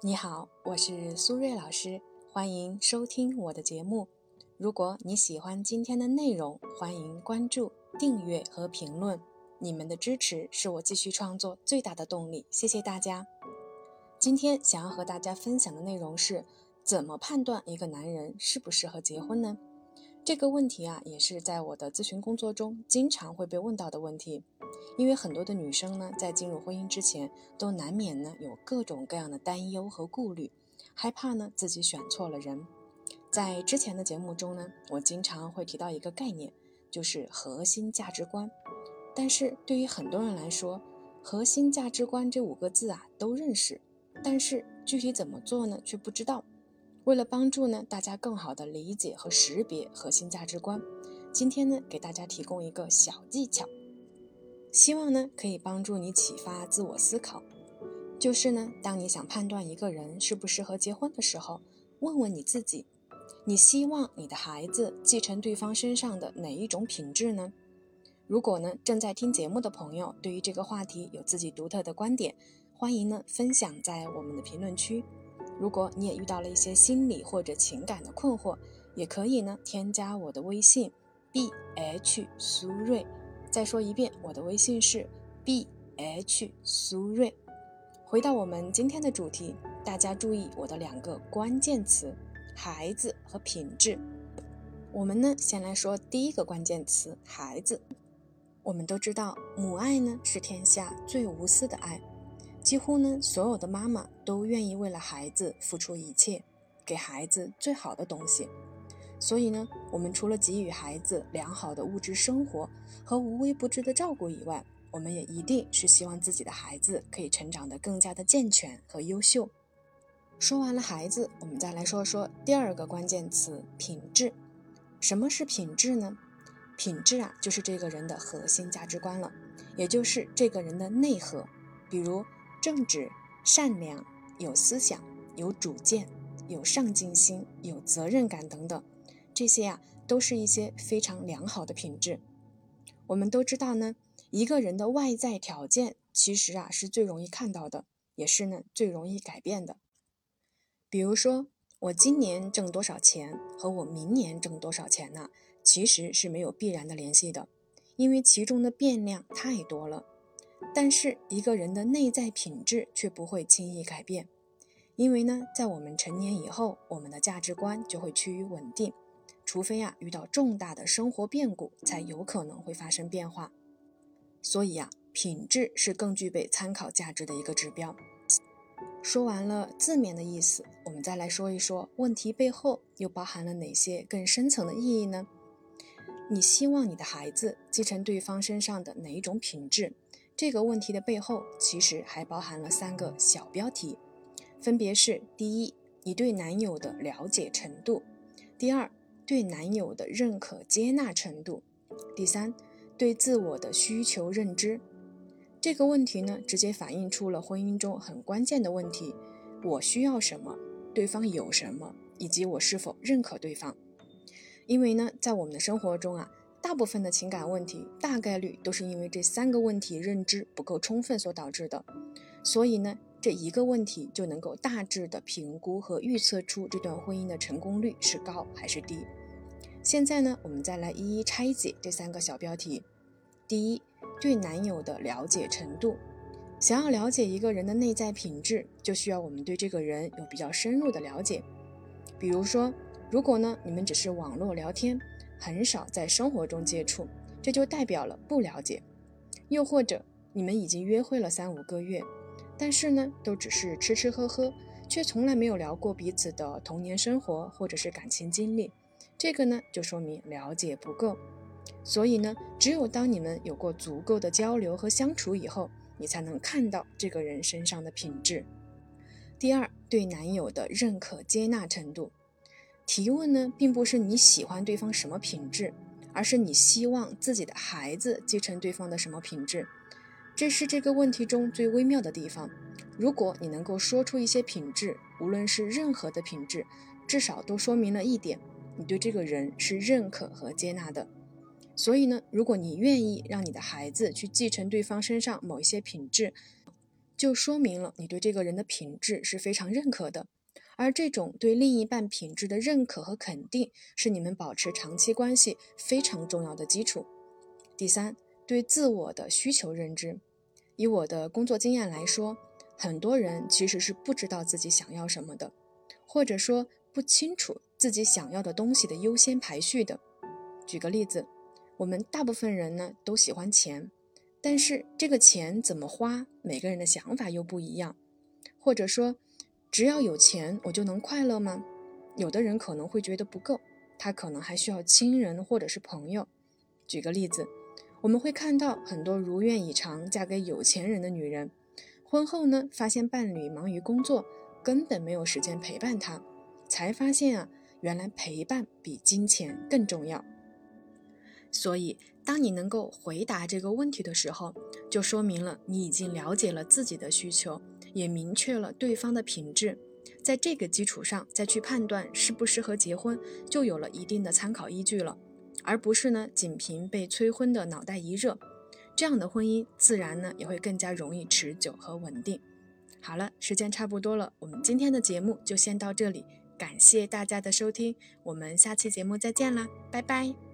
你好，我是苏瑞老师，欢迎收听我的节目。如果你喜欢今天的内容，欢迎关注、订阅和评论。你们的支持是我继续创作最大的动力，谢谢大家。今天想要和大家分享的内容是：怎么判断一个男人适不适合结婚呢？这个问题啊，也是在我的咨询工作中经常会被问到的问题。因为很多的女生呢，在进入婚姻之前，都难免呢有各种各样的担忧和顾虑，害怕呢自己选错了人。在之前的节目中呢，我经常会提到一个概念，就是核心价值观。但是对于很多人来说，核心价值观这五个字啊都认识，但是具体怎么做呢却不知道。为了帮助呢大家更好的理解和识别核心价值观，今天呢给大家提供一个小技巧。希望呢可以帮助你启发自我思考，就是呢，当你想判断一个人适不适合结婚的时候，问问你自己，你希望你的孩子继承对方身上的哪一种品质呢？如果呢正在听节目的朋友对于这个话题有自己独特的观点，欢迎呢分享在我们的评论区。如果你也遇到了一些心理或者情感的困惑，也可以呢添加我的微信 b h 苏瑞。再说一遍，我的微信是 b h 苏瑞。回到我们今天的主题，大家注意我的两个关键词：孩子和品质。我们呢，先来说第一个关键词——孩子。我们都知道，母爱呢是天下最无私的爱，几乎呢所有的妈妈都愿意为了孩子付出一切，给孩子最好的东西。所以呢，我们除了给予孩子良好的物质生活和无微不至的照顾以外，我们也一定是希望自己的孩子可以成长得更加的健全和优秀。说完了孩子，我们再来说说第二个关键词——品质。什么是品质呢？品质啊，就是这个人的核心价值观了，也就是这个人的内核，比如正直、善良、有思想、有主见、有上进心、有责任感等等。这些呀，都是一些非常良好的品质。我们都知道呢，一个人的外在条件其实啊是最容易看到的，也是呢最容易改变的。比如说，我今年挣多少钱和我明年挣多少钱呢，其实是没有必然的联系的，因为其中的变量太多了。但是一个人的内在品质却不会轻易改变，因为呢，在我们成年以后，我们的价值观就会趋于稳定。除非啊遇到重大的生活变故，才有可能会发生变化。所以啊，品质是更具备参考价值的一个指标。说完了字面的意思，我们再来说一说问题背后又包含了哪些更深层的意义呢？你希望你的孩子继承对方身上的哪一种品质？这个问题的背后其实还包含了三个小标题，分别是：第一，你对男友的了解程度；第二，对男友的认可接纳程度，第三，对自我的需求认知，这个问题呢，直接反映出了婚姻中很关键的问题：我需要什么，对方有什么，以及我是否认可对方。因为呢，在我们的生活中啊，大部分的情感问题大概率都是因为这三个问题认知不够充分所导致的，所以呢，这一个问题就能够大致的评估和预测出这段婚姻的成功率是高还是低。现在呢，我们再来一一拆解这三个小标题。第一，对男友的了解程度。想要了解一个人的内在品质，就需要我们对这个人有比较深入的了解。比如说，如果呢你们只是网络聊天，很少在生活中接触，这就代表了不了解。又或者你们已经约会了三五个月，但是呢都只是吃吃喝喝，却从来没有聊过彼此的童年生活或者是感情经历。这个呢，就说明了解不够，所以呢，只有当你们有过足够的交流和相处以后，你才能看到这个人身上的品质。第二，对男友的认可接纳程度。提问呢，并不是你喜欢对方什么品质，而是你希望自己的孩子继承对方的什么品质。这是这个问题中最微妙的地方。如果你能够说出一些品质，无论是任何的品质，至少都说明了一点。你对这个人是认可和接纳的，所以呢，如果你愿意让你的孩子去继承对方身上某一些品质，就说明了你对这个人的品质是非常认可的。而这种对另一半品质的认可和肯定，是你们保持长期关系非常重要的基础。第三，对自我的需求认知。以我的工作经验来说，很多人其实是不知道自己想要什么的，或者说不清楚自己想要的东西的优先排序的。举个例子，我们大部分人呢都喜欢钱，但是这个钱怎么花，每个人的想法又不一样。或者说，只要有钱我就能快乐吗？有的人可能会觉得不够，他可能还需要亲人或者是朋友。举个例子。我们会看到很多如愿以偿嫁给有钱人的女人，婚后呢，发现伴侣忙于工作，根本没有时间陪伴她，才发现啊，原来陪伴比金钱更重要。所以，当你能够回答这个问题的时候，就说明了你已经了解了自己的需求，也明确了对方的品质，在这个基础上再去判断适不适合结婚，就有了一定的参考依据了。而不是呢，仅凭被催婚的脑袋一热，这样的婚姻自然呢也会更加容易持久和稳定。好了，时间差不多了，我们今天的节目就先到这里，感谢大家的收听，我们下期节目再见啦，拜拜。